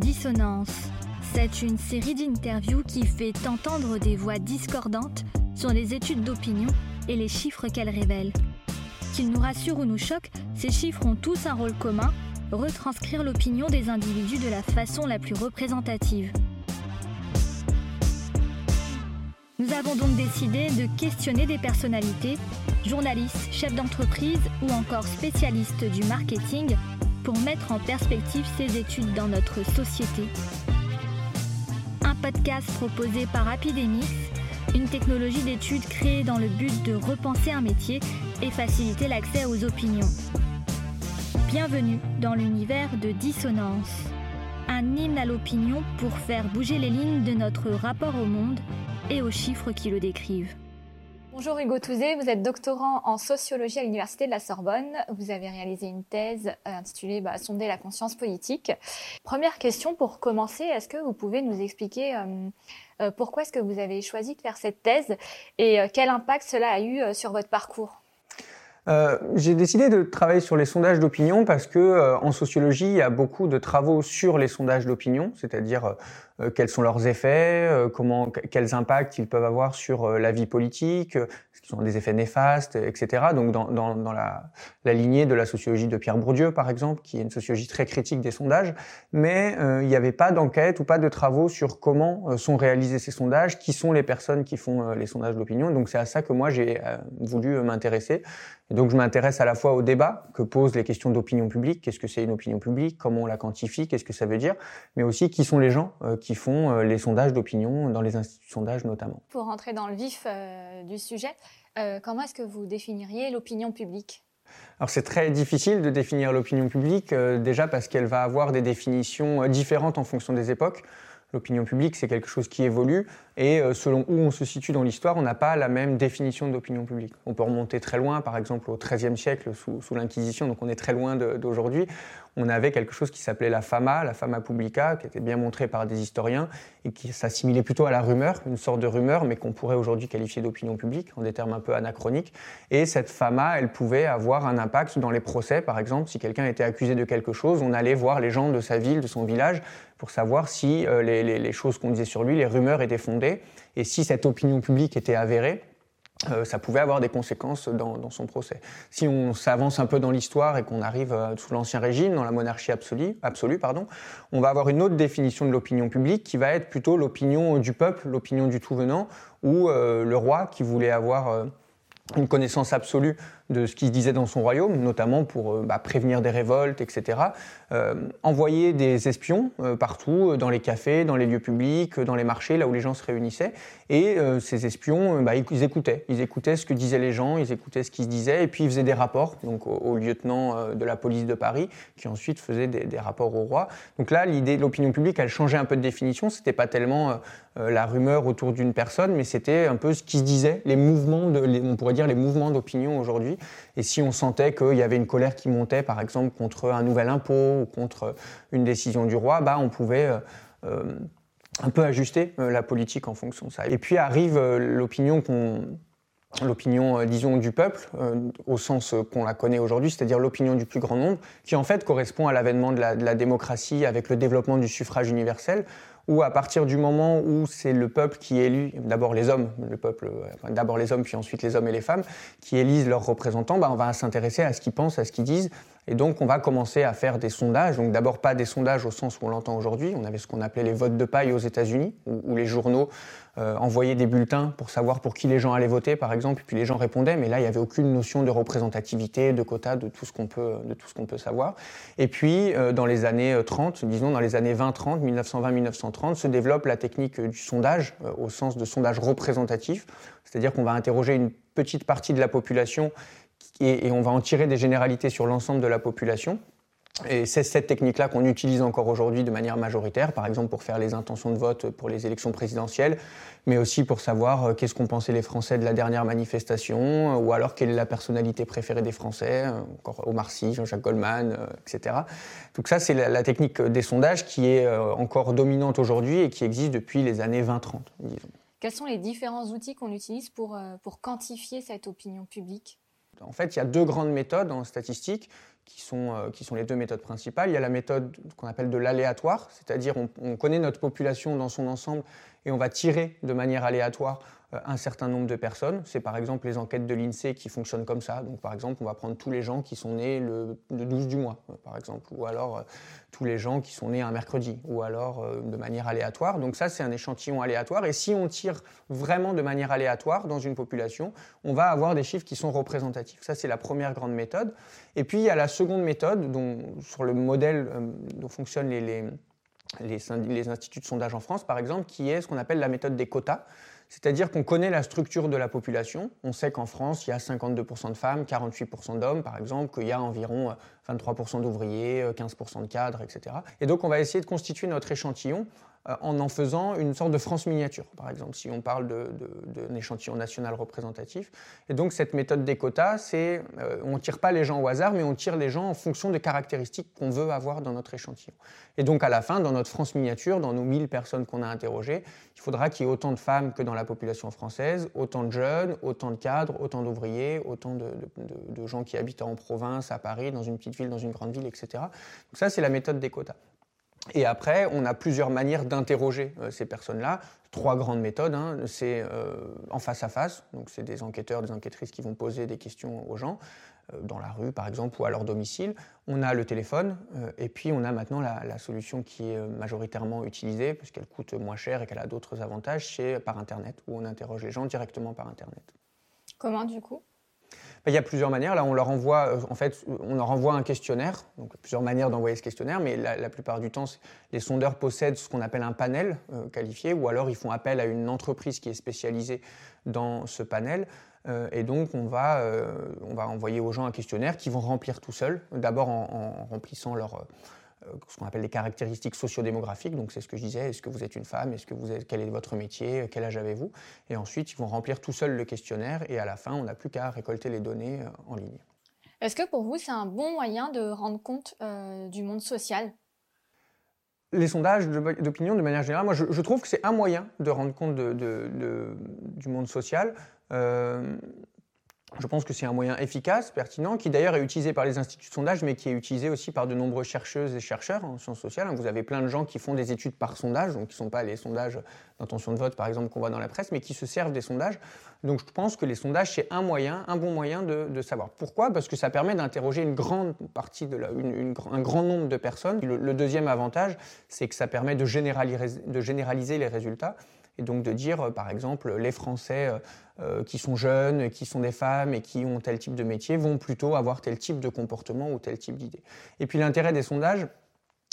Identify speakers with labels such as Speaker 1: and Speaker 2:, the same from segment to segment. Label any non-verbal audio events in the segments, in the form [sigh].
Speaker 1: Dissonance. C'est une série d'interviews qui fait entendre des voix discordantes sur les études d'opinion et les chiffres qu'elles révèlent. Qu'ils nous rassurent ou nous choquent, ces chiffres ont tous un rôle commun, retranscrire l'opinion des individus de la façon la plus représentative. Nous avons donc décidé de questionner des personnalités, journalistes, chefs d'entreprise ou encore spécialistes du marketing pour mettre en perspective ces études dans notre société. Un podcast proposé par Apidemix, une technologie d'études créée dans le but de repenser un métier et faciliter l'accès aux opinions. Bienvenue dans l'univers de Dissonance, un hymne à l'opinion pour faire bouger les lignes de notre rapport au monde et aux chiffres qui le décrivent.
Speaker 2: Bonjour Hugo Touzé, vous êtes doctorant en sociologie à l'Université de la Sorbonne. Vous avez réalisé une thèse euh, intitulée bah, Sonder la conscience politique. Première question pour commencer, est-ce que vous pouvez nous expliquer euh, euh, pourquoi est-ce que vous avez choisi de faire cette thèse et quel impact cela a eu sur votre parcours?
Speaker 3: J'ai décidé de travailler sur les sondages d'opinion parce que en sociologie, il y a beaucoup de travaux sur les sondages d'opinion, c'est-à-dire quels sont leurs effets, comment, quels impacts ils peuvent avoir sur la vie politique, est-ce qu'ils ont des effets néfastes, etc. Donc dans, la, lignée de la sociologie de Pierre Bourdieu, par exemple, qui est une sociologie très critique des sondages, mais il n'y avait pas d'enquête ou pas de travaux sur comment sont réalisés ces sondages, qui sont les personnes qui font les sondages d'opinion. Donc c'est à ça que moi j'ai voulu m'intéresser. Donc je m'intéresse à la fois au débat que posent les questions d'opinion publique, qu'est-ce que c'est une opinion publique, comment on la quantifie, qu'est-ce que ça veut dire, mais aussi qui sont les gens euh, qui font euh, les sondages d'opinion dans les instituts de sondage notamment.
Speaker 2: Pour rentrer dans le vif euh, du sujet, comment est-ce que vous définiriez l'opinion publique?
Speaker 3: Alors c'est très difficile de définir l'opinion publique, déjà parce qu'elle va avoir des définitions différentes en fonction des époques. L'opinion publique, c'est quelque chose qui évolue. Et euh, selon où on se situe dans l'histoire, on n'a pas la même définition d'opinion publique. On peut remonter très loin, par exemple au XIIIe siècle, sous, l'Inquisition, donc on est très loin d'aujourd'hui. On avait quelque chose qui s'appelait la fama, la fama publica, qui était bien montrée par des historiens et qui s'assimilait plutôt à la rumeur, une sorte de rumeur, mais qu'on pourrait aujourd'hui qualifier d'opinion publique, en des termes un peu anachroniques. Et cette fama, elle pouvait avoir un impact dans les procès, par exemple. Si quelqu'un était accusé de quelque chose, on allait voir les gens de sa ville, de son village, pour savoir si euh, les choses qu'on disait sur lui, les rumeurs étaient fondées et si cette opinion publique était avérée, euh, ça pouvait avoir des conséquences dans, son procès. Si on s'avance un peu dans l'histoire et qu'on arrive euh, sous l'Ancien Régime, dans la monarchie absolue, absolue pardon, on va avoir une autre définition de l'opinion publique qui va être plutôt l'opinion du peuple, l'opinion du tout venant, ou euh, le roi qui voulait avoir une connaissance absolue de ce qui se disait dans son royaume, notamment pour euh, bah, prévenir des révoltes, etc. Euh, envoyer des espions euh, partout, dans les cafés, dans les lieux publics, dans les marchés, là où les gens se réunissaient. Et ces espions, bah, ils écoutaient. Ils écoutaient ce que disaient les gens, ils écoutaient ce qui se disait, et puis ils faisaient des rapports donc, au, lieutenant de la police de Paris, qui ensuite faisait des, rapports au roi. Donc là, l'idée de l'opinion publique, elle changeait un peu de définition. C'était pas tellement la rumeur autour d'une personne, mais c'était un peu ce qui se disait, les mouvements, de, on pourrait dire les mouvements d'opinion aujourd'hui. Et si on sentait qu'il y avait une colère qui montait, par exemple, contre un nouvel impôt ou contre une décision du roi, bah, on pouvait euh, euh, un peu ajuster euh, la politique en fonction de ça. Et puis arrive l'opinion qu'on l'opinion, disons, du peuple, au sens qu'on la connaît aujourd'hui, c'est-à-dire l'opinion du plus grand nombre, qui en fait correspond à l'avènement de, de la, démocratie avec le développement du suffrage universel, où à partir du moment où c'est le peuple qui élit, d'abord les hommes, le peuple, d'abord les hommes, puis ensuite les hommes et les femmes, qui élisent leurs représentants, bah, on va s'intéresser à ce qu'ils pensent, à ce qu'ils disent, et donc, on va commencer à faire des sondages. Donc, d'abord, pas des sondages au sens où on l'entend aujourd'hui. On avait ce qu'on appelait les votes de paille aux États-Unis, où, les journaux euh, envoyaient des bulletins pour savoir pour qui les gens allaient voter, par exemple. Et puis les gens répondaient, mais là, il n'y avait aucune notion de représentativité, de quota, de tout ce qu'on peut, de tout ce qu'on peut savoir. Et puis, euh, dans les années 30, disons dans les années 20-30, 1920-1930, se développe la technique du sondage, euh, au sens de sondage représentatif. C'est-à-dire qu'on va interroger une petite partie de la population et, on va en tirer des généralités sur l'ensemble de la population. Et c'est cette technique-là qu'on utilise encore aujourd'hui de manière majoritaire, par exemple pour faire les intentions de vote pour les élections présidentielles, mais aussi pour savoir euh, qu'est-ce qu'ont pensé les Français de la dernière manifestation, euh, ou alors quelle est la personnalité préférée des Français, euh, encore Omar Sy, Jean-Jacques Goldman, etc. Donc ça, c'est la, technique des sondages qui est encore dominante aujourd'hui et qui existe depuis les années 20-30, disons.
Speaker 2: Quels sont les différents outils qu'on utilise pour quantifier cette opinion publique?
Speaker 3: En fait, il y a deux grandes méthodes en statistique qui sont, qui sont les deux méthodes principales. Il y a la méthode qu'on appelle de l'aléatoire, c'est-à-dire on connaît notre population dans son ensemble et on va tirer de manière aléatoire euh, un certain nombre de personnes. C'est par exemple les enquêtes de l'INSEE qui fonctionnent comme ça. Donc par exemple, on va prendre tous les gens qui sont nés le, 12 du mois, euh, par exemple, ou alors euh, tous les gens qui sont nés un mercredi, ou alors de manière aléatoire. Donc ça, c'est un échantillon aléatoire. Et si on tire vraiment de manière aléatoire dans une population, on va avoir des chiffres qui sont représentatifs. Ça, c'est la première grande méthode. Et puis il y a la seconde méthode, dont, sur le modèle dont fonctionnent les, les les, instituts de sondage en France, par exemple, qui est ce qu'on appelle la méthode des quotas. C'est-à-dire qu'on connaît la structure de la population. On sait qu'en France, il y a 52% de femmes, 48% d'hommes, par exemple, qu'il y a environ 23% d'ouvriers, 15% de cadres, etc. Et donc, on va essayer de constituer notre échantillon euh, en en faisant une sorte de France miniature, par exemple, si on parle d'un échantillon national représentatif. Et donc cette méthode des quotas, c'est euh, on ne tire pas les gens au hasard, mais on tire les gens en fonction des caractéristiques qu'on veut avoir dans notre échantillon. Et donc à la fin, dans notre France miniature, dans nos 1000 personnes qu'on a interrogées, il faudra qu'il y ait autant de femmes que dans la population française, autant de jeunes, autant de cadres, autant d'ouvriers, autant de, de gens qui habitent en province, à Paris, dans une petite ville, dans une grande ville, etc. Donc ça, c'est la méthode des quotas. Et après, on a plusieurs manières d'interroger euh, ces personnes-là. Trois grandes méthodes. Hein. C'est euh, en face à face, donc c'est des enquêteurs, des enquêtrices qui vont poser des questions aux gens euh, dans la rue, par exemple, ou à leur domicile. On a le téléphone, et puis on a maintenant la, solution qui est majoritairement utilisée, puisqu'elle coûte moins cher et qu'elle a d'autres avantages, c'est par Internet, où on interroge les gens directement par Internet.
Speaker 2: Comment du coup?
Speaker 3: Il y a plusieurs manières. Là, on leur envoie, euh, en fait, on leur envoie un questionnaire. Donc, plusieurs manières d'envoyer ce questionnaire, mais la, plupart du temps, les sondeurs possèdent ce qu'on appelle un panel euh, qualifié, ou alors ils font appel à une entreprise qui est spécialisée dans ce panel. Euh, et donc, on va, on va envoyer aux gens un questionnaire qu'ils vont remplir tout seuls, d'abord en, remplissant leur ce qu'on appelle les caractéristiques sociodémographiques. Donc c'est ce que je disais, est-ce que vous êtes une femme, est-ce que vous êtes, quel est votre métier, quel âge avez-vous? Et ensuite, ils vont remplir tout seuls le questionnaire et à la fin, on n'a plus qu'à récolter les données euh, en ligne.
Speaker 2: Est-ce que pour vous, c'est un bon moyen de rendre compte euh, du monde social?
Speaker 3: Les sondages d'opinion, de manière générale, moi je, trouve que c'est un moyen de rendre compte de, du monde social. Je pense que c'est un moyen efficace, pertinent, qui d'ailleurs est utilisé par les instituts de sondage, mais qui est utilisé aussi par de nombreuses chercheuses et chercheurs en sciences sociales. Vous avez plein de gens qui font des études par sondage, donc qui ne sont pas les sondages d'intention de vote, par exemple, qu'on voit dans la presse, mais qui se servent des sondages. Donc je pense que les sondages, c'est un moyen, un bon moyen de, savoir. Pourquoi? Parce que ça permet d'interroger une grande partie, de un grand nombre de personnes. Le, deuxième avantage, c'est que ça permet de généraliser les résultats et donc de dire, euh, par exemple, les Français euh, euh, qui sont jeunes, qui sont des femmes et qui ont tel type de métier vont plutôt avoir tel type de comportement ou tel type d'idée. Et puis l'intérêt des sondages,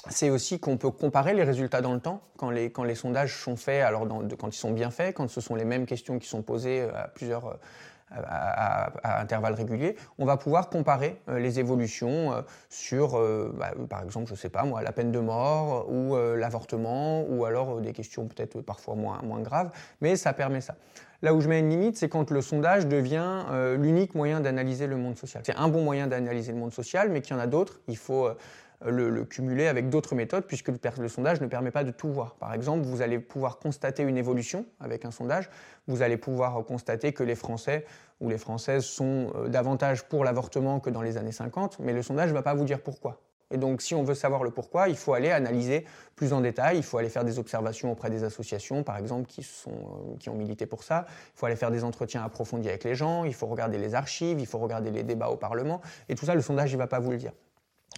Speaker 3: c'est aussi qu'on peut comparer les résultats dans le temps, quand les, quand les sondages sont faits, alors quand ils sont bien faits, quand ce sont les mêmes questions qui sont posées à plusieurs à, intervalles réguliers, on va pouvoir comparer euh, les évolutions euh, sur, euh, bah, par exemple, je ne sais pas moi, la peine de mort ou l'avortement, ou alors des questions peut-être parfois moins, moins graves, mais ça permet ça. Là où je mets une limite, c'est quand le sondage devient l'unique moyen d'analyser le monde social. C'est un bon moyen d'analyser le monde social, mais qu'il y en a d'autres. Il faut le, cumuler avec d'autres méthodes, puisque le, sondage ne permet pas de tout voir. Par exemple, vous allez pouvoir constater une évolution avec un sondage, vous allez pouvoir constater que les Français ou les Françaises sont euh, davantage pour l'avortement que dans les années 50, mais le sondage ne va pas vous dire pourquoi. Et donc, si on veut savoir le pourquoi, il faut aller analyser plus en détail, il faut aller faire des observations auprès des associations, par exemple, qui, sont, euh, qui ont milité pour ça, il faut aller faire des entretiens approfondis avec les gens, il faut regarder les archives, il faut regarder les débats au Parlement, et tout ça, le sondage, ne va pas vous le dire.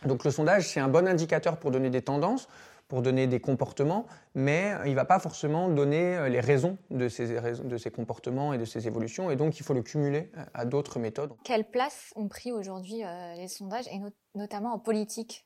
Speaker 3: Donc le sondage, c'est un bon indicateur pour donner des tendances, pour donner des comportements, mais il ne va pas forcément donner euh, les raisons de ces, de ces comportements et de ces évolutions, et donc il faut le cumuler à d'autres méthodes.
Speaker 2: Quelle place ont pris aujourd'hui euh, les sondages, et notamment en politique?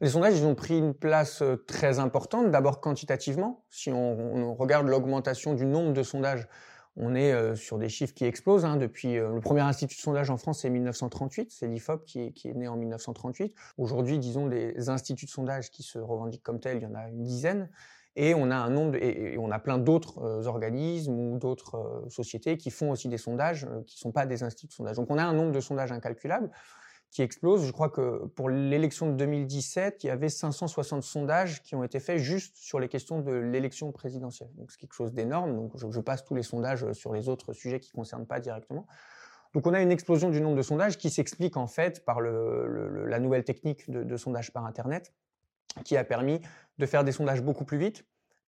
Speaker 3: Les sondages, ils ont pris une place euh, très importante, d'abord quantitativement. Si on, on regarde l'augmentation du nombre de sondages on est euh, sur des chiffres qui explosent. Hein, depuis euh, le premier institut de sondage en France, c'est 1938, c'est l'IFOP qui est, né en 1938. Aujourd'hui, disons des instituts de sondage qui se revendiquent comme tels, il y en a une dizaine. Et on a un nombre, et, on a plein d'autres euh, organismes ou d'autres sociétés qui font aussi des sondages qui ne sont pas des instituts de sondage. Donc on a un nombre de sondages incalculable qui explose. Je crois que pour l'élection de 2017, il y avait 560 sondages qui ont été faits juste sur les questions de l'élection présidentielle. Donc c'est quelque chose d'énorme. Donc je, passe tous les sondages sur les autres sujets qui ne concernent pas directement. Donc on a une explosion du nombre de sondages qui s'explique en fait par la nouvelle technique de, sondage par Internet qui a permis de faire des sondages beaucoup plus vite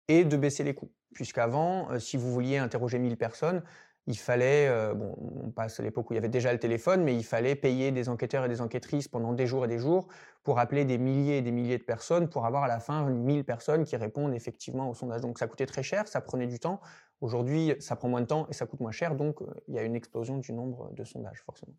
Speaker 3: et de baisser les coûts. Puisqu'avant, euh, si vous vouliez interroger 1000 personnes, il fallait, euh, bon, on passe à l'époque où il y avait déjà le téléphone, mais il fallait payer des enquêteurs et des enquêtrices pendant des jours et des jours pour appeler des milliers et des milliers de personnes pour avoir à la fin 1000 personnes qui répondent effectivement au sondage. Donc ça coûtait très cher, ça prenait du temps. Aujourd'hui, ça prend moins de temps et ça coûte moins cher, donc euh, il y a une explosion du nombre de sondages, forcément.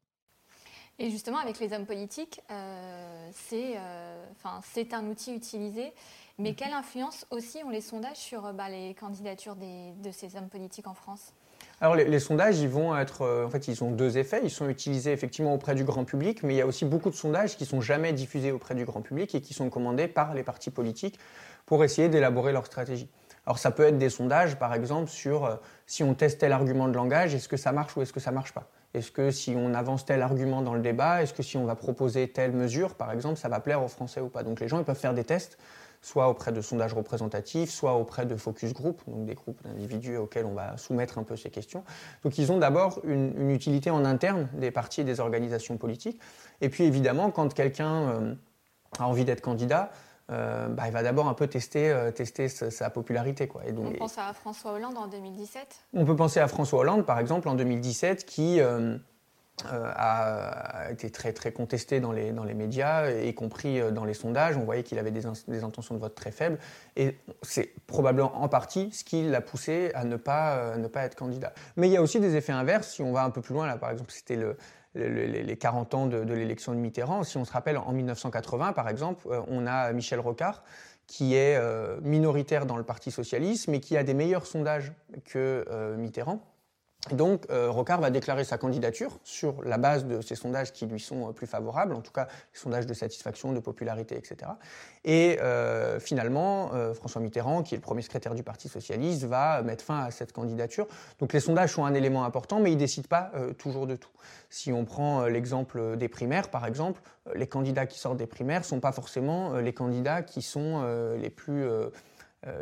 Speaker 2: Et justement, avec les hommes politiques, euh, euh, c'est un outil utilisé, mais mhm. quelle influence aussi ont les sondages sur bah, les candidatures de ces hommes politiques en France?
Speaker 3: Alors les, sondages, ils vont être, en fait, ils ont deux effets. Ils sont utilisés effectivement auprès du grand public, mais il y a aussi beaucoup de sondages qui sont jamais diffusés auprès du grand public et qui sont commandés par les partis politiques pour essayer d'élaborer leur stratégie. Alors ça peut être des sondages, par exemple, sur euh, si on teste tel argument de langage, est-ce que ça marche ou est-ce que ça marche pas? Est-ce que si on avance tel argument dans le débat, est-ce que si on va proposer telle mesure, par exemple, ça va plaire aux Français ou pas? Donc les gens ils peuvent faire des tests, soit auprès de sondages représentatifs, soit auprès de focus group, donc des groupes d'individus auxquels on va soumettre un peu ces questions. Donc ils ont d'abord une, utilité en interne des partis et des organisations politiques. Et puis évidemment, quand quelqu'un euh, a envie d'être candidat, euh, bah, il va d'abord un peu tester, euh, tester sa, popularité. Quoi.
Speaker 2: Et donc, on pense à François Hollande en 2017
Speaker 3: On peut penser à François Hollande, par exemple, en 2017, qui euh, a été très, très contesté dans les, dans les médias, y compris dans les sondages. On voyait qu'il avait des, intentions de vote très faibles. Et c'est probablement en partie ce qui l'a poussé à ne pas, ne pas être candidat. Mais il y a aussi des effets inverses. Si on va un peu plus loin, là, par exemple, c'était le les 40 ans de, l'élection de Mitterrand. Si on se rappelle, en 1980, par exemple, euh, on a Michel Rocard, qui est euh, minoritaire dans le Parti socialiste, mais qui a des meilleurs sondages que euh, Mitterrand. Donc, euh, Rocard va déclarer sa candidature sur la base de ces sondages qui lui sont euh, plus favorables, en tout cas les sondages de satisfaction, de popularité, etc. Et euh, finalement, François Mitterrand, qui est le premier secrétaire du Parti socialiste, va mettre fin à cette candidature. Donc les sondages sont un élément important, mais ils ne décident pas toujours de tout. Si on prend l'exemple des primaires, par exemple, les candidats qui sortent des primaires ne sont pas forcément les candidats qui sont les plus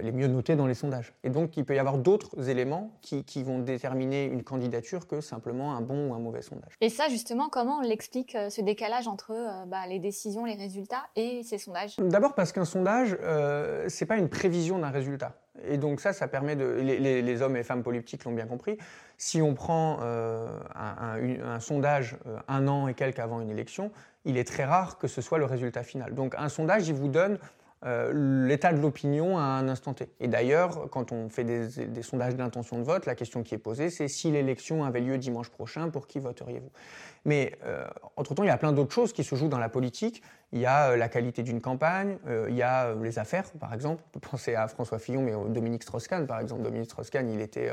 Speaker 3: les mieux notés dans les sondages. Et donc, il peut y avoir d'autres éléments qui, vont déterminer une candidature que simplement un bon ou un mauvais sondage.
Speaker 2: Et ça, justement, comment on l'explique, euh, ce décalage entre euh, bah, les décisions, les résultats et ces sondages?
Speaker 3: D'abord parce qu'un sondage, euh, c'est pas une prévision d'un résultat. Et donc ça, ça permet de... Les, hommes et femmes politiques l'ont bien compris. Si on prend un, sondage un an et quelques avant une élection, il est très rare que ce soit le résultat final. Donc un sondage, il vous donne euh, l'état de l'opinion à un instant T. Et d'ailleurs, quand on fait des, sondages d'intention de vote, la question qui est posée, c'est si l'élection avait lieu dimanche prochain, pour qui voteriez-vous? Mais euh, entre-temps, il y a plein d'autres choses qui se jouent dans la politique. Il y a euh, la qualité d'une campagne, il y a les affaires, par exemple. On peut penser à François Fillon, mais Dominique Strauss-Kahn, par exemple. Dominique Strauss-Kahn, il était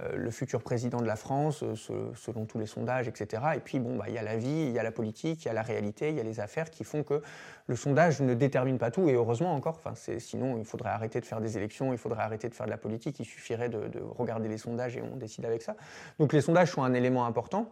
Speaker 3: euh, le futur président de la France, euh, selon tous les sondages, etc. Et puis, bon, bah, il y a la vie, il y a la politique, il y a la réalité, il y a les affaires qui font que le sondage ne détermine pas tout, et heureusement encore. Sinon, il faudrait arrêter de faire des élections, il faudrait arrêter de faire de la politique, il suffirait de, de regarder les sondages et on décide avec ça. Donc les sondages sont un élément important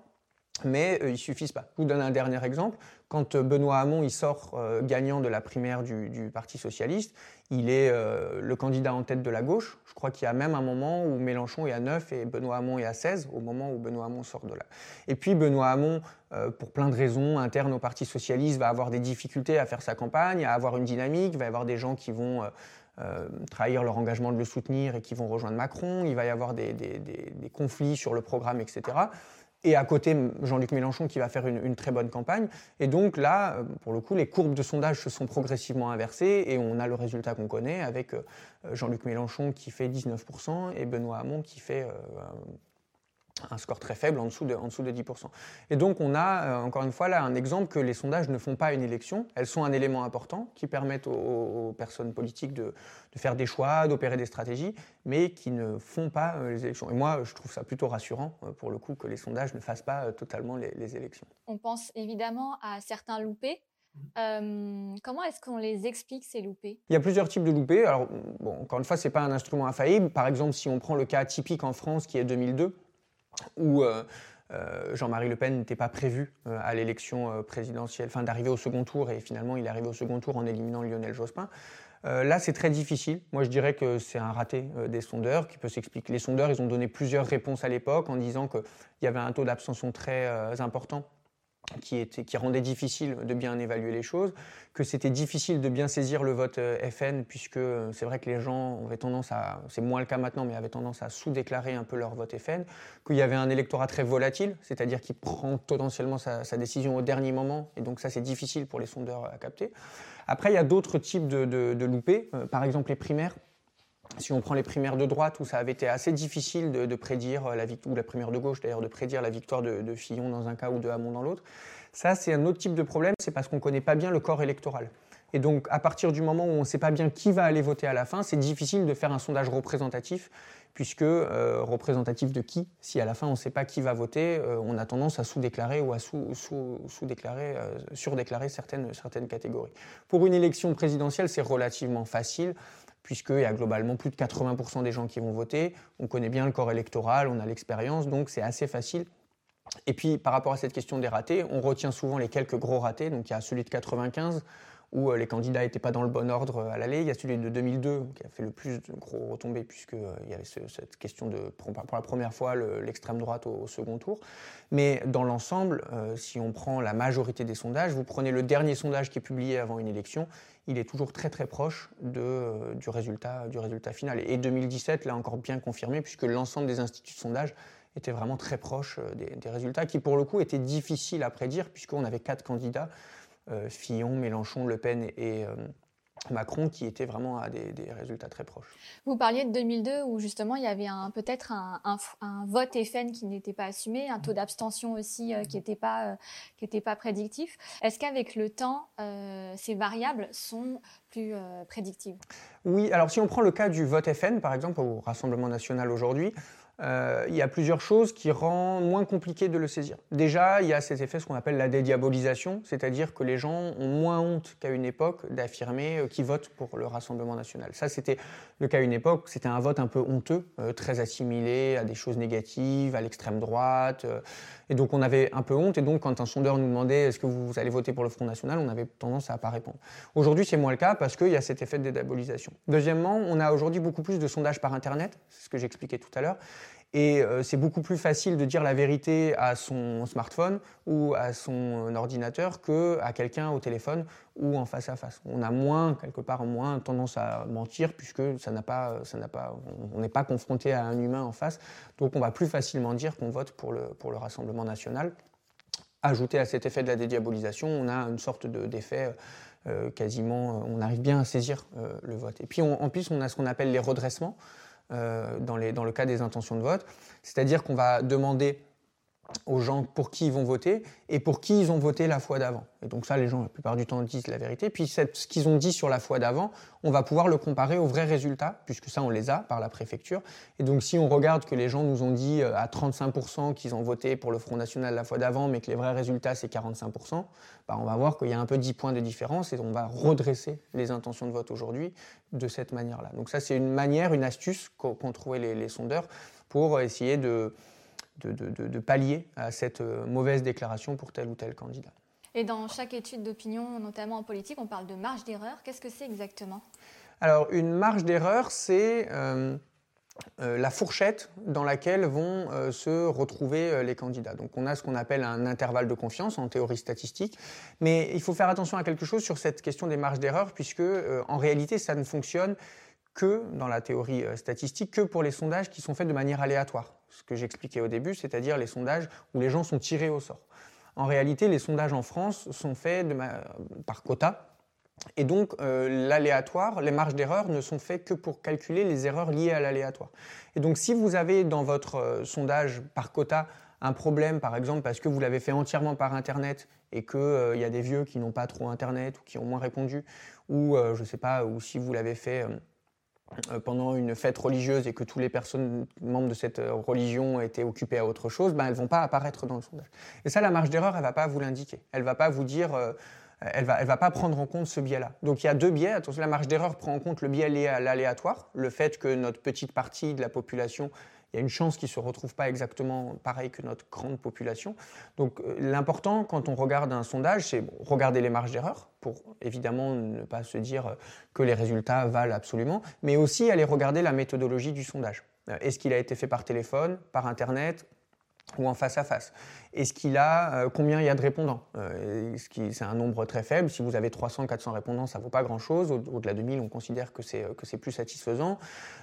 Speaker 3: mais euh, ils suffisent pas. Je vous donne un dernier exemple. Quand euh, Benoît Hamon sort euh, gagnant de la primaire du, Parti socialiste, il est le candidat en tête de la gauche. Je crois qu'il y a même un moment où Mélenchon est à 9 et Benoît Hamon est à 16, au moment où Benoît Hamon sort de là. Et puis Benoît Hamon, pour plein de raisons internes au Parti socialiste, va avoir des difficultés à faire sa campagne, à avoir une dynamique, va y avoir des gens qui vont... trahir leur engagement de le soutenir et qui vont rejoindre Macron, il va y avoir des conflits sur le programme, etc et à côté Jean-Luc Mélenchon qui va faire une, très bonne campagne. Et donc là, euh, pour le coup, les courbes de sondage se sont progressivement inversées et on a le résultat qu'on connaît avec euh, Jean-Luc Mélenchon qui fait 19% et Benoît Hamon qui fait euh, un score très faible, en dessous de, en dessous de 10%. Et donc on a, euh, encore une fois, là un exemple que les sondages ne font pas une élection, elles sont un élément important qui permettent aux, personnes politiques de, de, faire des choix, d'opérer des stratégies, mais qui ne font pas euh, les élections. Et moi, je trouve ça plutôt rassurant, euh, pour le coup, que les sondages ne fassent pas totalement les, les élections.
Speaker 2: On pense évidemment à certains loupés. comment est-ce qu'on les explique ces loupés?
Speaker 3: Il y a plusieurs types de loupés. Alors, bon, encore une fois, c'est pas un instrument infaillible. Par exemple, si on prend le cas typique en France qui est 2002, où euh, euh, Jean-Marie Le Pen n'était pas prévu euh, à l'élection présidentielle, enfin d'arriver au second tour, et finalement il est arrivé au second tour en éliminant Lionel Jospin. là, c'est très difficile. Moi, je dirais que c'est un raté des sondeurs qui peut s'expliquer. Les sondeurs, ils ont donné plusieurs réponses à l'époque en disant qu'il y avait un taux d'abstention très important qui, rendait difficile de bien évaluer les choses, que c'était difficile de bien saisir le vote euh, FN, puisque euh, c'est vrai que les gens avaient tendance à, c'est moins le cas maintenant, mais avaient tendance à sous-déclarer un peu leur vote FN, qu'il y avait un électorat très volatile, c'est-à-dire qui prend potentiellement sa, décision au dernier moment, et donc ça c'est difficile pour les sondeurs à capter. Après, il y a d'autres types de, de, loupés, euh, par exemple les primaires. Si on prend les primaires de droite, où ça avait été assez difficile de, prédire la victoire, ou la primaire de gauche d'ailleurs, de prédire la victoire de, Fillon dans un cas ou de Hamon dans l'autre, ça c'est un autre type de problème, c'est parce qu'on ne connaît pas bien le corps électoral. Et donc à partir du moment où on ne sait pas bien qui va aller voter à la fin, c'est difficile de faire un sondage représentatif, puisque euh, représentatif de qui Si à la fin on ne sait pas qui va voter, euh, on a tendance à sous-déclarer ou à sous, sous, déclarer euh, surdéclarer certaines, certaines catégories. Pour une élection présidentielle, c'est relativement facile puisqu'il y a globalement plus de 80% des gens qui vont voter. On connaît bien le corps électoral, on a l'expérience, donc c'est assez facile. Et puis par rapport à cette question des ratés, on retient souvent les quelques gros ratés. Donc il y a celui de 95 où euh, les candidats n'étaient pas dans le bon ordre euh, à l'aller. Il y a celui de 2002 qui a fait le plus de gros retombées puisqu'il euh, y avait cette question de, pour, la première fois, l'extrême droite au, second tour. Mais dans l'ensemble, si on prend la majorité des sondages, vous prenez le dernier sondage qui est publié avant une élection, il est toujours très très proche de, du, résultat, du résultat final. Et 2017 l'a encore bien confirmé puisque l'ensemble des instituts de sondage étaient vraiment très proches des, des résultats qui pour le coup étaient difficiles à prédire puisqu'on avait quatre candidats euh, Fillon, Mélenchon, Le Pen et euh, Macron qui étaient vraiment à des, résultats très proches.
Speaker 2: Vous parliez de 2002 où justement il y avait peut-être un, vote FN qui n'était pas assumé, un taux d'abstention aussi euh, qui n'était pas, pas prédictif. Est-ce qu'avec le temps, ces variables sont plus prédictives?
Speaker 3: Oui, alors si on prend le cas du vote FN par exemple au Rassemblement national aujourd'hui, euh, il y a plusieurs choses qui rendent moins compliqué de le saisir. Déjà, il y a cet effet, ce qu'on appelle la dédiabolisation, c'est-à-dire que les gens ont moins honte qu'à une époque d'affirmer euh, qu'ils votent pour le Rassemblement national. Ça, c'était le cas à une époque, c'était un vote un peu honteux, euh, très assimilé à des choses négatives, à l'extrême droite. et donc, on avait un peu honte. Et donc, quand un sondeur nous demandait est-ce que vous allez voter pour le Front National, on avait tendance à ne pas répondre. Aujourd'hui, c'est moins le cas parce qu'il y a cet effet de dédiabolisation. Deuxièmement, on a aujourd'hui beaucoup plus de sondages par Internet, c'est ce que j'expliquais tout à l'heure. Et euh, c'est beaucoup plus facile de dire la vérité à son smartphone ou à son ordinateur qu'à quelqu'un au téléphone ou en face à face. On a moins, quelque part, moins tendance à mentir puisque ça n'a pas, ça n'a pas, on n'est pas confronté à un humain en face. Donc on va plus facilement dire qu'on vote pour le, pour le Rassemblement national. Ajouté à cet effet de la dédiabolisation, on a une sorte d'effet euh, quasiment, on arrive bien à saisir euh, le vote. Et puis en plus, on a ce qu'on appelle les redressements. Euh, dans, le cas des intentions de vote. C'est-à-dire qu'on va demander aux gens pour qui ils vont voter et pour qui ils ont voté la fois d'avant. Et donc ça, les gens, la plupart du temps, disent la vérité. Puis ce qu'ils ont dit sur la fois d'avant, on va pouvoir le comparer aux vrais résultats, puisque ça, on les a par la préfecture. Et donc si on regarde que les gens nous ont dit euh, à 35% qu'ils ont voté pour le Front National la fois d'avant, mais que les vrais résultats, c'est 45%, bah, on va voir qu'il y a un peu 10 points de différence et on va redresser les intentions de vote aujourd'hui de cette manière-là. Donc ça, c'est une manière, une astuce qu'ont trouvé les sondeurs pour essayer de de, pallier à cette euh, mauvaise déclaration pour tel ou tel candidat.
Speaker 2: Et dans chaque étude d'opinion, notamment en politique, on parle de marge d'erreur. Qu'est-ce que c'est exactement?
Speaker 3: Alors, une marge d'erreur, c'est euh, euh, la fourchette dans laquelle vont se retrouver les candidats. Donc, on a ce qu'on appelle un intervalle de confiance en théorie statistique. Mais il faut faire attention à quelque chose sur cette question des marges d'erreur, puisque en réalité, ça ne fonctionne que dans la théorie statistique, que pour les sondages qui sont faits de manière aléatoire ce que j'expliquais au début, c'est-à-dire les sondages où les gens sont tirés au sort. En réalité, les sondages en France sont faits par quota. Et donc, euh, l'aléatoire, les marges d'erreur ne sont faites que pour calculer les erreurs liées à l'aléatoire. Et donc, si vous avez dans votre euh, sondage par quota un problème, par exemple, parce que vous l'avez fait entièrement par Internet et qu'il euh, y a des vieux qui n'ont pas trop Internet ou qui ont moins répondu, ou je ne sais pas, ou si vous l'avez fait pendant une fête religieuse et que tous les personnes membres de cette euh, religion étaient occupées à autre chose, ben elles vont pas apparaître dans le sondage. Et ça, la marge d'erreur, elle va pas vous l'indiquer. Elle va pas vous dire, euh, elle va, elle va pas prendre en compte ce biais-là. Donc il y a deux biais. Attention, la marge d'erreur prend en compte le biais lié à l'aléatoire, le fait que notre petite partie de la population il y a une chance qu'ils ne se retrouvent pas exactement pareil que notre grande population. Donc euh, l'important quand on regarde un sondage, c'est regarder les marges d'erreur pour évidemment ne pas se dire que les résultats valent absolument, mais aussi aller regarder la méthodologie du sondage. Euh, est-ce qu'il a été fait par téléphone, par Internet ou en face à face Est-ce qu'il a euh, combien il y a de répondants? Euh, C'est un nombre très faible? Si vous avez 300, 400 répondants, ça vaut pas grand-chose. Au-delà de 1000, on considère que c'est c'est plus satisfaisant.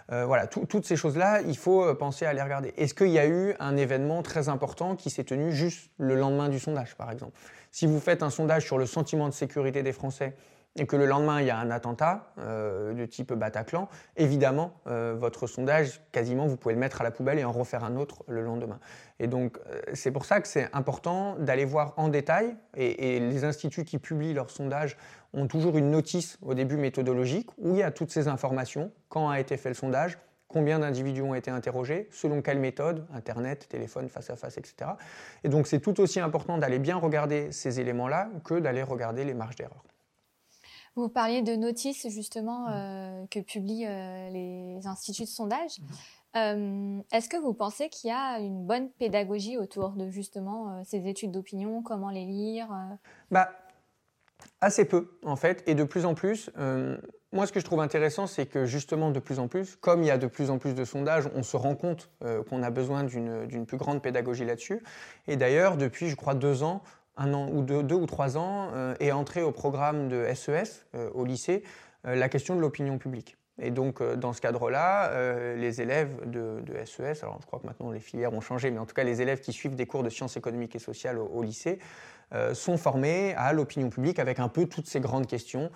Speaker 3: voilà, toutes ces choses-là, il faut penser à les regarder. Est-ce qu'il y a eu un événement très important qui s'est tenu juste le lendemain du sondage, par exemple? Si vous faites un sondage sur le sentiment de sécurité des Français et que le lendemain il y a un attentat euh, de type Bataclan, évidemment, euh, votre sondage, quasiment, vous pouvez le mettre à la poubelle et en refaire un autre le lendemain. Et donc, euh, c'est pour ça que c'est important d'aller voir en détail, et, et, les instituts qui publient leurs sondages ont toujours une notice au début méthodologique où il y a toutes ces informations, quand a été fait le sondage, combien d'individus ont été interrogés, selon quelle méthode, Internet, téléphone, face à face, etc. Et donc, c'est tout aussi important d'aller bien regarder ces éléments-là que d'aller regarder les marges d'erreur.
Speaker 2: Vous parliez de notices justement mm. euh, que publient euh, les instituts de sondage. Mm. Euh, est-ce que vous pensez qu'il y a une bonne pédagogie autour de justement ces études d'opinion, comment les lire
Speaker 3: Bah, assez peu en fait, et de plus en plus. moi, ce que je trouve intéressant, c'est que justement, de plus en plus, comme il y a de plus en plus de sondages, on se rend compte qu'on a besoin d'une plus grande pédagogie là-dessus. Et d'ailleurs, depuis, je crois, deux ans, un an ou deux, deux ou trois ans, euh, est entré au programme de SES e euh, au lycée euh, la question de l'opinion publique. Et donc, dans ce cadre-là, les élèves de, SES, e alors je crois que maintenant les filières ont changé, mais en tout cas les élèves qui suivent des cours de sciences économiques et sociales au, lycée, sont formés à l'opinion publique avec un peu toutes ces grandes questions.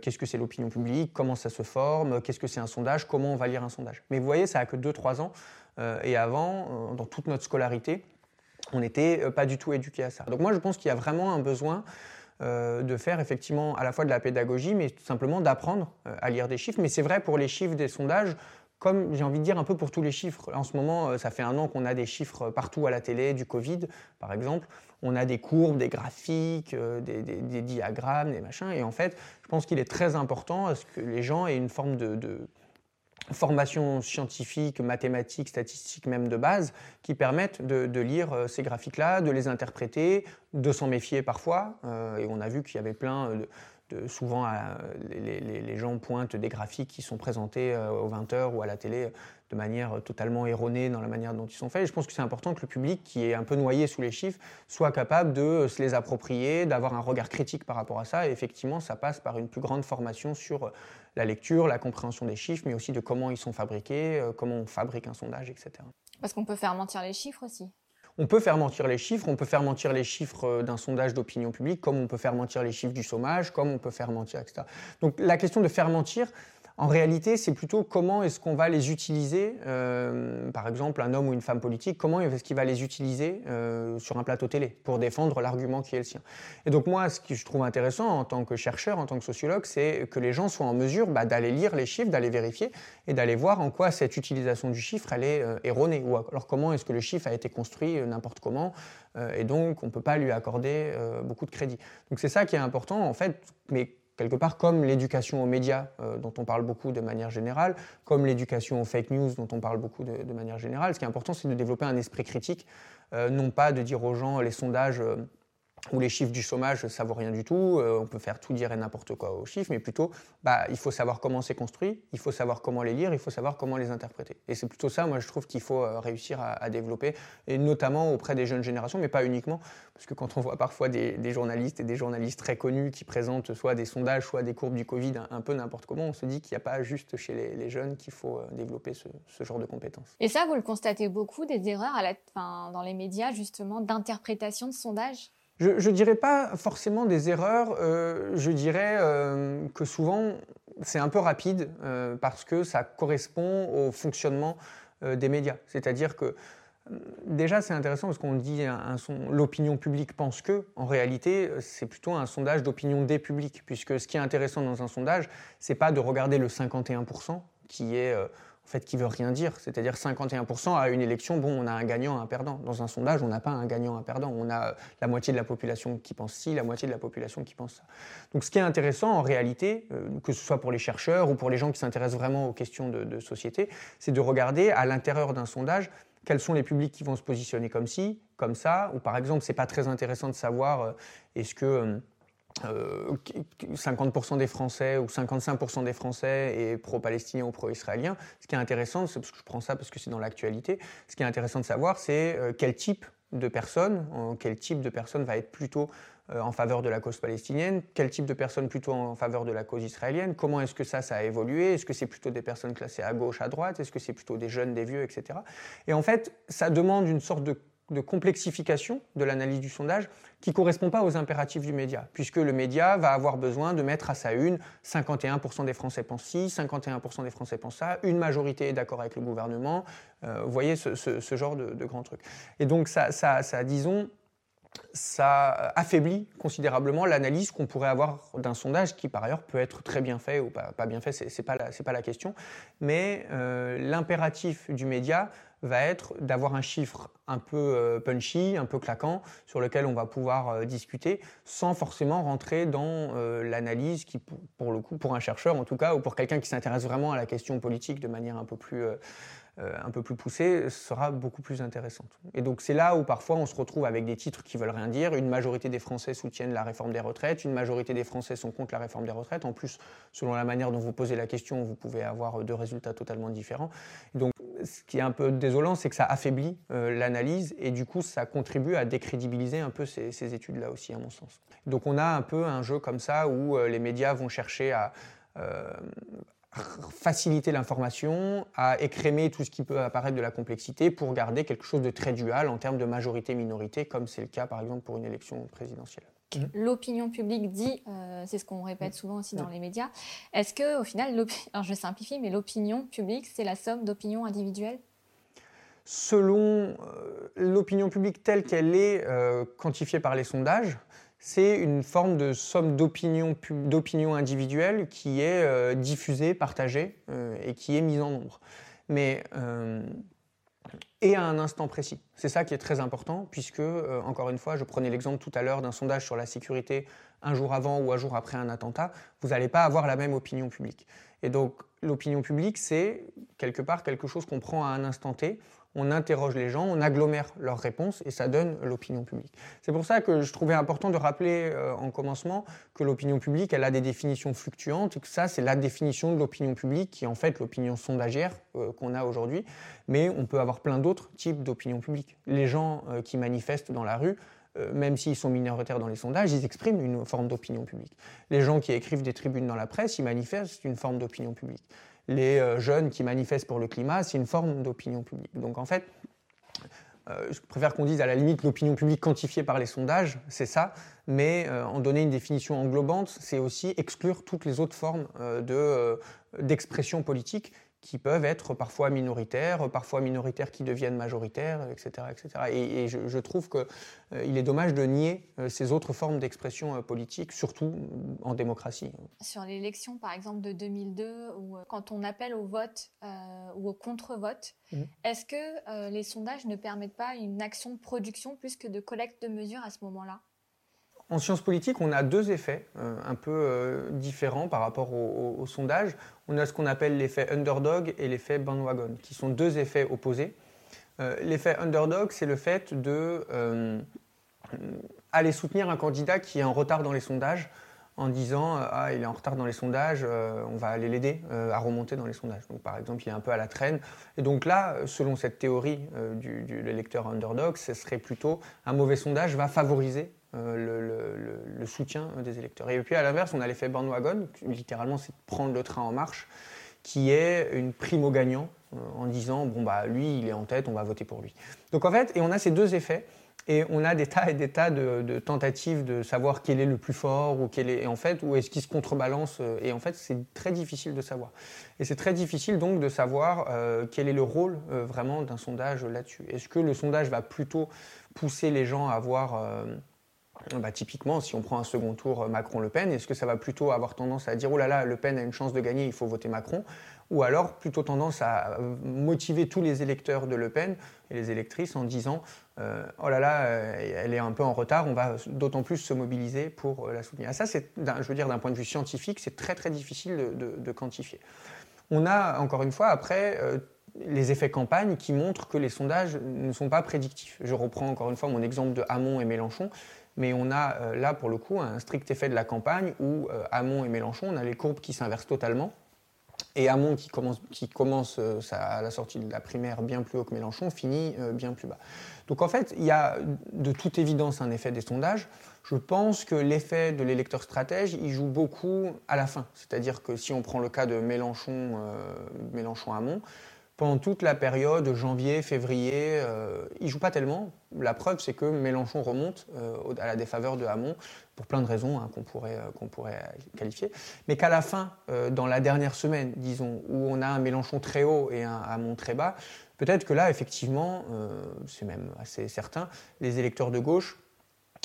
Speaker 3: Qu'est-ce que c'est l'opinion publique? Comment ça se forme? Qu'est-ce que c'est un sondage? Comment on va lire un sondage? Mais vous voyez, ça a que 2-3 ans. et avant, dans toute notre scolarité, on n'était euh, pas du tout éduqué à ça. Donc moi, je pense qu'il y a vraiment un besoin euh, de faire effectivement à la fois de la pédagogie, mais tout simplement d'apprendre euh, à lire des chiffres. Mais c'est vrai pour les chiffres des sondages, comme j'ai envie de dire un peu pour tous les chiffres. En ce moment, ça fait un an qu'on a des chiffres partout à la télé, du Covid par exemple. On a des courbes, des graphiques, des, diagrammes, des machins. Et en fait, je pense qu'il est très important que les gens aient une forme de formation scientifique, mathématique, statistique même de base, qui permettent de, lire euh, ces graphiques-là, de les interpréter, de s'en méfier parfois. Euh, et on a vu qu'il y avait plein de, souvent, les, gens pointent des graphiques qui sont présentés euh, aux 20h ou à la télé de manière totalement erronée dans la manière dont ils sont faits. Et je pense que c'est important que le public, qui est un peu noyé sous les chiffres, soit capable de se les approprier, d'avoir un regard critique par rapport à ça. Et effectivement, ça passe par une plus grande formation sur la lecture, la compréhension des chiffres, mais aussi de comment ils sont fabriqués, euh, comment on fabrique un sondage, etc.
Speaker 2: Parce qu'on peut faire mentir les chiffres aussi.
Speaker 3: On peut faire mentir les chiffres, on peut faire mentir les chiffres euh, d'un sondage d'opinion publique, comme on peut faire mentir les chiffres du chômage, comme on peut faire mentir, etc. Donc la question de faire mentir, en réalité, c'est plutôt comment est-ce qu'on va les utiliser, euh, par exemple un homme ou une femme politique, comment est-ce qu'il va les utiliser euh, sur un plateau télé pour défendre l'argument qui est le sien. Et donc moi, ce que je trouve intéressant en tant que chercheur, en tant que sociologue, c'est que les gens soient en mesure bah, d'aller lire les chiffres, d'aller vérifier et d'aller voir en quoi cette utilisation du chiffre, elle est euh, erronée, ou alors comment est-ce que le chiffre a été construit n'importe comment, et donc on ne peut pas lui accorder beaucoup de crédit. Donc c'est ça qui est important, en fait, mais quelque part comme l'éducation aux médias euh, dont on parle beaucoup de manière générale, comme l'éducation aux fake news dont on parle beaucoup de, manière générale. Ce qui est important, c'est de développer un esprit critique, euh, non pas de dire aux gens les sondages euh, où les chiffres du chômage, ça vaut rien du tout, euh, on peut faire tout dire et n'importe quoi aux chiffres, mais plutôt, bah, il faut savoir comment c'est construit, il faut savoir comment les lire, il faut savoir comment les interpréter. Et c'est plutôt ça, moi, je trouve qu'il faut euh, réussir à, développer, et notamment auprès des jeunes générations, mais pas uniquement, parce que quand on voit parfois des, journalistes et des journalistes très connus qui présentent soit des sondages, soit des courbes du Covid un, peu n'importe comment, on se dit qu'il n'y a pas juste chez les, jeunes qu'il faut euh, développer ce, genre de compétences.
Speaker 2: Et ça, vous le constatez beaucoup, des erreurs dans les médias, justement, d'interprétation de sondages?
Speaker 3: Je ne dirais pas forcément des erreurs, euh, je dirais euh, que souvent c'est un peu rapide euh, parce que ça correspond au fonctionnement des médias. C'est-à-dire que déjà c'est intéressant parce qu'on dit l'opinion publique pense que, en réalité c'est plutôt un sondage d'opinion des publics, puisque ce qui est intéressant dans un sondage, c'est pas de regarder le 51% qui est en fait, qui veut rien dire. C'est-à-dire 51% à une élection, bon, on a un gagnant, un perdant. Dans un sondage, on n'a pas un gagnant, un perdant. On a la moitié de la population qui pense ci, la moitié de la population qui pense ça. Donc, ce qui est intéressant en réalité, euh, que ce soit pour les chercheurs ou pour les gens qui s'intéressent vraiment aux questions de, société, c'est de regarder à l'intérieur d'un sondage quels sont les publics qui vont se positionner comme ci, comme ça, ou par exemple, c'est pas très intéressant de savoir euh, est-ce que euh, 50% euh, des Français ou 55% des Français est pro-palestinien ou pro-israélien. Ce qui est intéressant, c'est parce que je prends ça parce que c'est dans l'actualité, ce qui est intéressant de savoir, c'est euh, quel type de personne, quel type de personne va être plutôt euh, en faveur de la cause palestinienne, quel type de personne plutôt en faveur de la cause israélienne, comment est-ce que ça, ça a évolué, est-ce que c'est plutôt des personnes classées à gauche, à droite, est-ce que c'est plutôt des jeunes, des vieux, etc. Et en fait, ça demande une sorte de de complexification de l'analyse du sondage qui ne correspond pas aux impératifs du média, puisque le média va avoir besoin de mettre à sa une 51% des Français pensent ci, 51% des Français pensent ça, une majorité est d'accord avec le gouvernement, euh, vous voyez ce, genre de, de grands trucs. Et donc ça, disons, ça affaiblit considérablement l'analyse qu'on pourrait avoir d'un sondage qui par ailleurs peut être très bien fait ou pas, bien fait, c'est pas, pas la question, mais euh, l'impératif du média va être d'avoir un chiffre un peu euh, punchy, un peu claquant, sur lequel on va pouvoir euh, discuter, sans forcément rentrer dans euh, l'analyse qui, pour, le coup, pour un chercheur en tout cas, ou pour quelqu'un qui s'intéresse vraiment à la question politique de manière un peu plus un peu plus poussée, sera beaucoup plus intéressante. Et donc c'est là où parfois on se retrouve avec des titres qui veulent rien dire. Une majorité des Français soutiennent la réforme des retraites, une majorité des Français sont contre la réforme des retraites. En plus, selon la manière dont vous posez la question, vous pouvez avoir deux résultats totalement différents. Donc ce qui est un peu désolant, c'est que ça affaiblit euh, l'analyse et du coup, ça contribue à décrédibiliser un peu ces, études-là aussi, à mon sens. Donc on a un peu un jeu comme ça où euh, les médias vont chercher à euh, faciliter l'information, à écrémer tout ce qui peut apparaître de la complexité pour garder quelque chose de très dual en termes de majorité-minorité, comme c'est le cas par exemple pour une élection présidentielle.
Speaker 2: L'opinion publique dit, euh, c'est ce qu'on répète souvent aussi dans les médias, est-ce que au final, alors je simplifie, mais l'opinion publique, c'est la somme d'opinions individuelles?
Speaker 3: Selon euh, l'opinion publique telle qu'elle est euh, quantifiée par les sondages, c'est une forme de somme d'opinions individuelles qui est diffusée, partagée et qui est mise en nombre. Mais et à un instant précis. C'est ça qui est très important, puisque, euh, encore une fois, je prenais l'exemple tout à l'heure d'un sondage sur la sécurité un jour avant ou un jour après un attentat, vous n'allez pas avoir la même opinion publique. Et donc, l'opinion publique, c'est quelque part quelque chose qu'on prend à un instant T, on interroge les gens, on agglomère leurs réponses et ça donne l'opinion publique. C'est pour ça que je trouvais important de rappeler euh, en commencement que l'opinion publique, elle a des définitions fluctuantes et que ça, c'est la définition de l'opinion publique qui est en fait l'opinion sondagière euh, qu'on a aujourd'hui. Mais on peut avoir plein d'autres types d'opinion publique. Les gens euh, qui manifestent dans la rue, même s'ils sont minoritaires dans les sondages, ils expriment une forme d'opinion publique. Les gens qui écrivent des tribunes dans la presse, ils manifestent une forme d'opinion publique les euh, jeunes qui manifestent pour le climat, c'est une forme d'opinion publique. Donc en fait, euh, je préfère qu'on dise à la limite l'opinion publique quantifiée par les sondages, c'est ça, mais euh, en donner une définition englobante, c'est aussi exclure toutes les autres formes d'expression politique qui peuvent être parfois minoritaires, parfois minoritaires qui deviennent majoritaires, etc. etc. Et, je, trouve qu'il euh, est dommage de nier euh, ces autres formes d'expression euh, politique, surtout en démocratie.
Speaker 2: Sur l'élection, par exemple, de 2002, où quand on appelle au vote ou au contre-vote, mmh. est-ce que les sondages ne permettent pas une action de production plus que de collecte de mesures à ce moment-là?
Speaker 3: En sciences politiques, on a deux effets euh, un peu euh, différents par rapport au, sondage. On a ce qu'on appelle l'effet underdog et l'effet bandwagon, qui sont deux effets opposés. Euh, l'effet underdog, c'est le fait de aller soutenir un candidat qui est en retard dans les sondages en disant ah il est en retard dans les sondages, on va aller l'aider à remonter dans les sondages. Donc par exemple il est un peu à la traîne. Et donc là, selon cette théorie du, du l'électeur underdog, ce serait plutôt un mauvais sondage va favoriser euh, le, soutien des électeurs. Et puis à l'inverse, on a l'effet bandwagon, littéralement c'est prendre le train en marche, qui est une prime au gagnant euh, en disant bon bah lui il est en tête, on va voter pour lui. Donc en fait, et on a ces deux effets. Et on a des tas et des tas de, tentatives de savoir quel est le plus fort ou quel est, en fait, où est-ce qu'il se contrebalance. Euh, et en fait, c'est très difficile de savoir. Et c'est très difficile donc de savoir quel est le rôle vraiment d'un sondage là-dessus. Est-ce que le sondage va plutôt pousser les gens à avoir bah, typiquement, si on prend un second tour euh, Macron-Le Pen, est-ce que ça va plutôt avoir tendance à dire oh là là, Le Pen a une chance de gagner, il faut voter Macron? Ou alors plutôt tendance à motiver tous les électeurs de Le Pen et les électrices en disant euh, oh là là, euh, elle est un peu en retard, on va d'autant plus se mobiliser pour la soutenir. ça, c'est, je veux dire, d'un point de vue scientifique, c'est très très difficile de, quantifier. On a encore une fois après les effets campagne qui montrent que les sondages ne sont pas prédictifs. Je reprends encore une fois mon exemple de Hamon et Mélenchon mais on a euh, là pour le coup un strict effet de la campagne où euh, Hamon et Mélenchon, on a les courbes qui s'inversent totalement. Et Hamon, qui commence, qui commence euh, à la sortie de la primaire bien plus haut que Mélenchon, finit bien plus bas. Donc en fait, il y a de toute évidence un effet des sondages. Je pense que l'effet de l'électeur stratège, il joue beaucoup à la fin. C'est-à-dire que si on prend le cas de Mélenchon, Mélenchon-Hamon, pendant toute la période janvier, février, euh, il joue pas tellement. La preuve, c'est que Mélenchon remonte euh, à la défaveur de Hamon pour plein de raisons hein, qu'on pourrait, euh, qu'on pourrait qualifier. Mais qu'à la fin, dans la dernière semaine, disons, où on a un Mélenchon très haut et un Hamon très bas, peut-être que là, effectivement, c'est même assez certain, les électeurs de gauche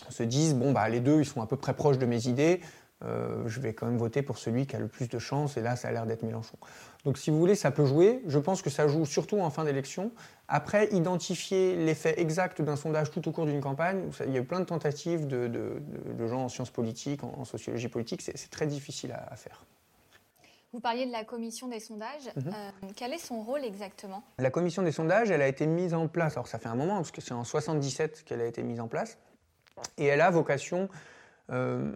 Speaker 3: se disent bon, bah, les deux, ils sont à peu près proches de mes idées. Je vais quand même voter pour celui qui a le plus de chance, et là, ça a l'air d'être Mélenchon. Donc si vous voulez, ça peut jouer. Je pense que ça joue surtout en fin d'élection. Après, identifier l'effet exact d'un sondage tout au cours d'une campagne, il y a eu plein de tentatives de, gens en sciences politiques, en, sociologie politique, c'est très difficile à, faire.
Speaker 2: Vous parliez de la commission des sondages. Mhm. Euh, quel est son rôle exactement?
Speaker 3: La commission des sondages, elle a été mise en place, alors ça fait un moment, parce que c'est en 77 qu'elle a été mise en place, et elle a vocation euh,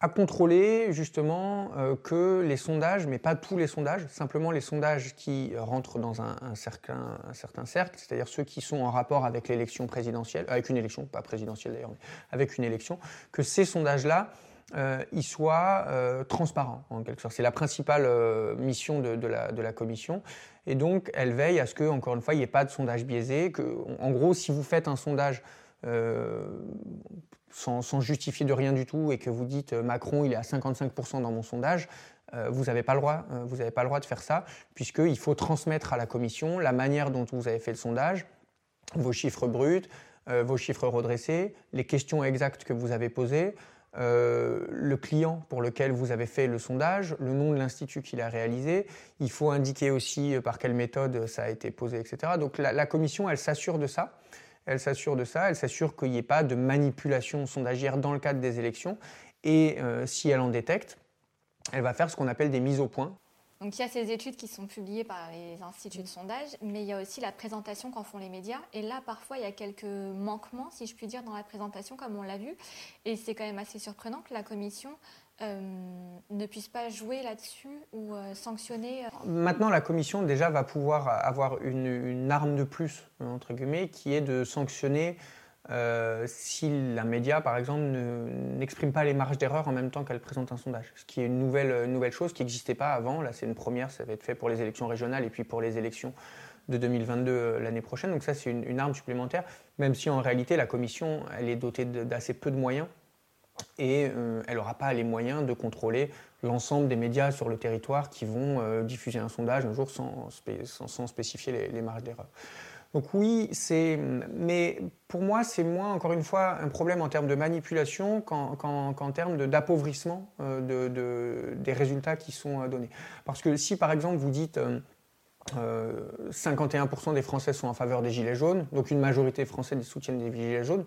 Speaker 3: à contrôler justement euh, que les sondages, mais pas tous les sondages, simplement les sondages qui rentrent dans un, certain, cercle, c'est-à-dire ceux qui sont en rapport avec l'élection présidentielle, avec une élection, pas présidentielle d'ailleurs, mais avec une élection, que ces sondages-là, euh, ils soient euh, transparents en quelque sorte. C'est la principale mission de, la, de, la, commission. Et donc, elle veille à ce que, encore une fois, il n'y ait pas de sondage biaisé. Que, en gros, si vous faites un sondage sans, justifier de rien du tout et que vous dites euh, Macron il est à 55% dans mon sondage, euh, vous n'avez pas le droit, euh, vous n'avez pas le droit de faire ça puisqu'il faut transmettre à la commission la manière dont vous avez fait le sondage, vos chiffres bruts, vos chiffres redressés, les questions exactes que vous avez posées. le client pour lequel vous avez fait le sondage, le nom de l'institut qu'il a réalisé. Il faut indiquer aussi par quelle méthode ça a été posé, etc. Donc la commission, elle s'assure de ça elle s'assure de ça, elle s'assure qu'il n'y ait pas de manipulation sondagière dans le cadre des élections. Et euh, si elle en détecte, elle va faire ce qu'on appelle des mises au point.
Speaker 2: Donc il y a ces études qui sont publiées par les instituts de sondage, mais il y a aussi la présentation qu'en font les médias. Et là, parfois, il y a quelques manquements, si je puis dire, dans la présentation, comme on l'a vu. Et c'est quand même assez surprenant que la commission euh, ne puisse pas jouer là-dessus ou euh, sanctionner euh.
Speaker 3: Maintenant, la commission déjà va pouvoir avoir une, arme de plus, entre guillemets, qui est de sanctionner si la média, par exemple, n'exprime pas les marges d'erreur en même temps qu'elle présente un sondage. Ce qui est une nouvelle, nouvelle chose qui n'existait pas avant. Là, c'est une première, ça va être fait pour les élections régionales et puis pour les élections de 2022 l'année prochaine. Donc ça, c'est une, arme supplémentaire, même si en réalité, la commission, elle est dotée d'assez peu de moyens et euh, elle n'aura pas les moyens de contrôler l'ensemble des médias sur le territoire qui vont euh, diffuser un sondage un jour sans, spécifier les, marges d'erreur. Donc oui, mais pour moi, c'est moins, encore une fois, un problème en termes de manipulation qu'en, termes d'appauvrissement euh, des résultats qui sont donnés. Parce que si, par exemple, vous dites 51% des Français sont en faveur des Gilets jaunes, donc une majorité française soutiennent des Gilets jaunes,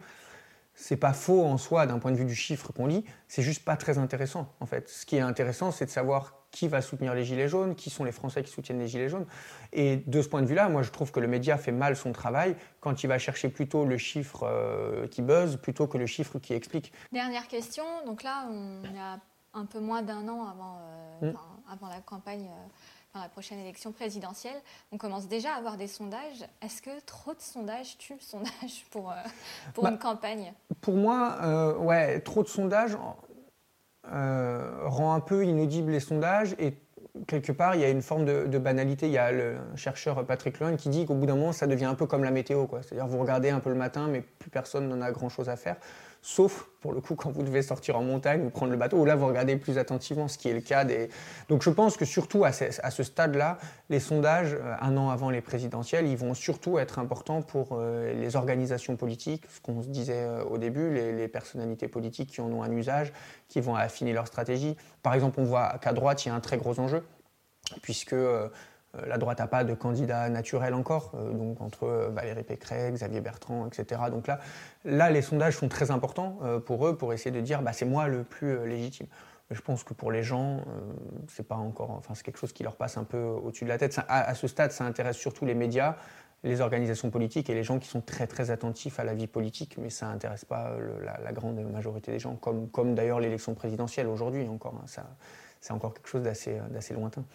Speaker 3: c'est pas faux en soi d'un point de vue du chiffre qu'on lit, c'est juste pas très intéressant en fait. Ce qui est intéressant, c'est de savoir qui va soutenir les Gilets jaunes, qui sont les Français qui soutiennent les Gilets jaunes. Et de ce point de vue-là, moi je trouve que le média fait mal son travail quand il va chercher plutôt le chiffre euh, qui buzz plutôt que le chiffre qui explique.
Speaker 2: Dernière question, donc là on a un peu moins d'un an avant, euh, mm. avant la campagne. Euh, dans la prochaine élection présidentielle, on commence déjà à avoir des sondages. Est-ce que trop de sondages tuent le sondage [laughs] pour, euh, pour une bah, campagne?
Speaker 3: Pour moi, euh, ouais, trop de sondages euh, rend un peu inaudibles les sondages et quelque part, il y a une forme de, banalité. Il y a le chercheur Patrick Lohan qui dit qu'au bout d'un moment, ça devient un peu comme la météo. C'est-à-dire, vous regardez un peu le matin, mais plus personne n'en a grand-chose à faire. Sauf pour le coup quand vous devez sortir en montagne ou prendre le bateau, où là vous regardez plus attentivement ce qui est le cas. Donc je pense que surtout à ce, stade-là, les sondages, euh, un an avant les présidentielles, ils vont surtout être importants pour euh, les organisations politiques, ce qu'on se disait euh, au début, les, personnalités politiques qui en ont un usage, qui vont affiner leur stratégie. Par exemple, on voit qu'à droite, il y a un très gros enjeu, puisque... Euh, la droite n'a pas de candidat naturel encore, euh, donc entre euh, Valérie Pécresse, Xavier Bertrand, etc. Donc là, là, les sondages sont très importants pour eux pour essayer de dire bah, c'est moi le plus légitime. Je pense que pour les gens, c'est pas encore, enfin c'est quelque chose qui leur passe un peu au-dessus de la tête. à, ce stade, ça intéresse surtout les médias, les organisations politiques et les gens qui sont très très attentifs à la vie politique, mais ça n'intéresse pas la, grande majorité des gens, comme, comme d'ailleurs l'élection présidentielle aujourd'hui encore. Hein. ça, c'est encore quelque chose d'assez lointain.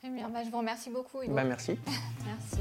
Speaker 2: Très bien, bah, je vous remercie beaucoup.
Speaker 3: Bah, merci. [laughs]
Speaker 2: merci.